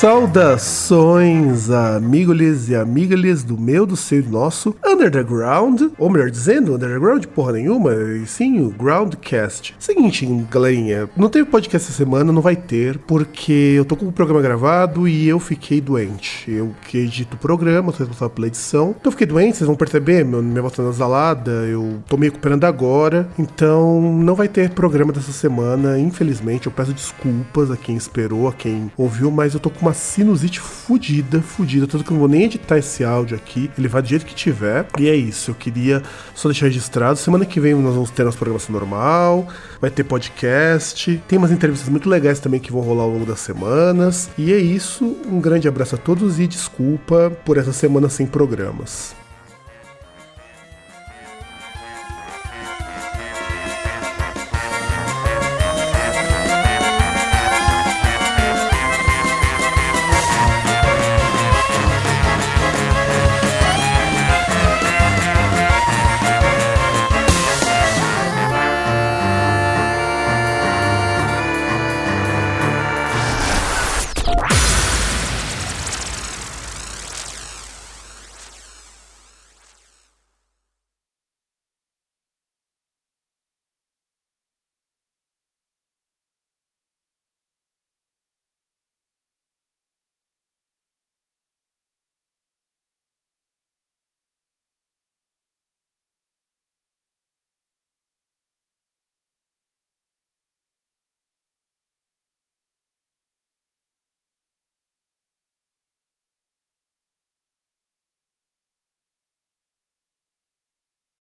Saudações, amigos e amigas do meu, do seu e do nosso Underground, ou melhor dizendo, Underground porra nenhuma, e sim o Groundcast. Seguinte, galerinha, não teve podcast essa semana, não vai ter, porque eu tô com o programa gravado e eu fiquei doente. Eu que edito o programa, tô responsável pela edição. Então eu fiquei doente, vocês vão perceber, meu, minha voz tá nasalada, eu tô me recuperando agora, então não vai ter programa dessa semana, infelizmente. Eu peço desculpas a quem esperou, a quem ouviu, mas eu tô com uma sinusite fudida, fudida. Tanto que eu não vou nem editar esse áudio aqui. Ele vai do jeito que tiver. E é isso. Eu queria só deixar registrado. Semana que vem nós vamos ter nossa programação normal. Vai ter podcast. Tem umas entrevistas muito legais também que vão rolar ao longo das semanas. E é isso. Um grande abraço a todos e desculpa por essa semana sem programas.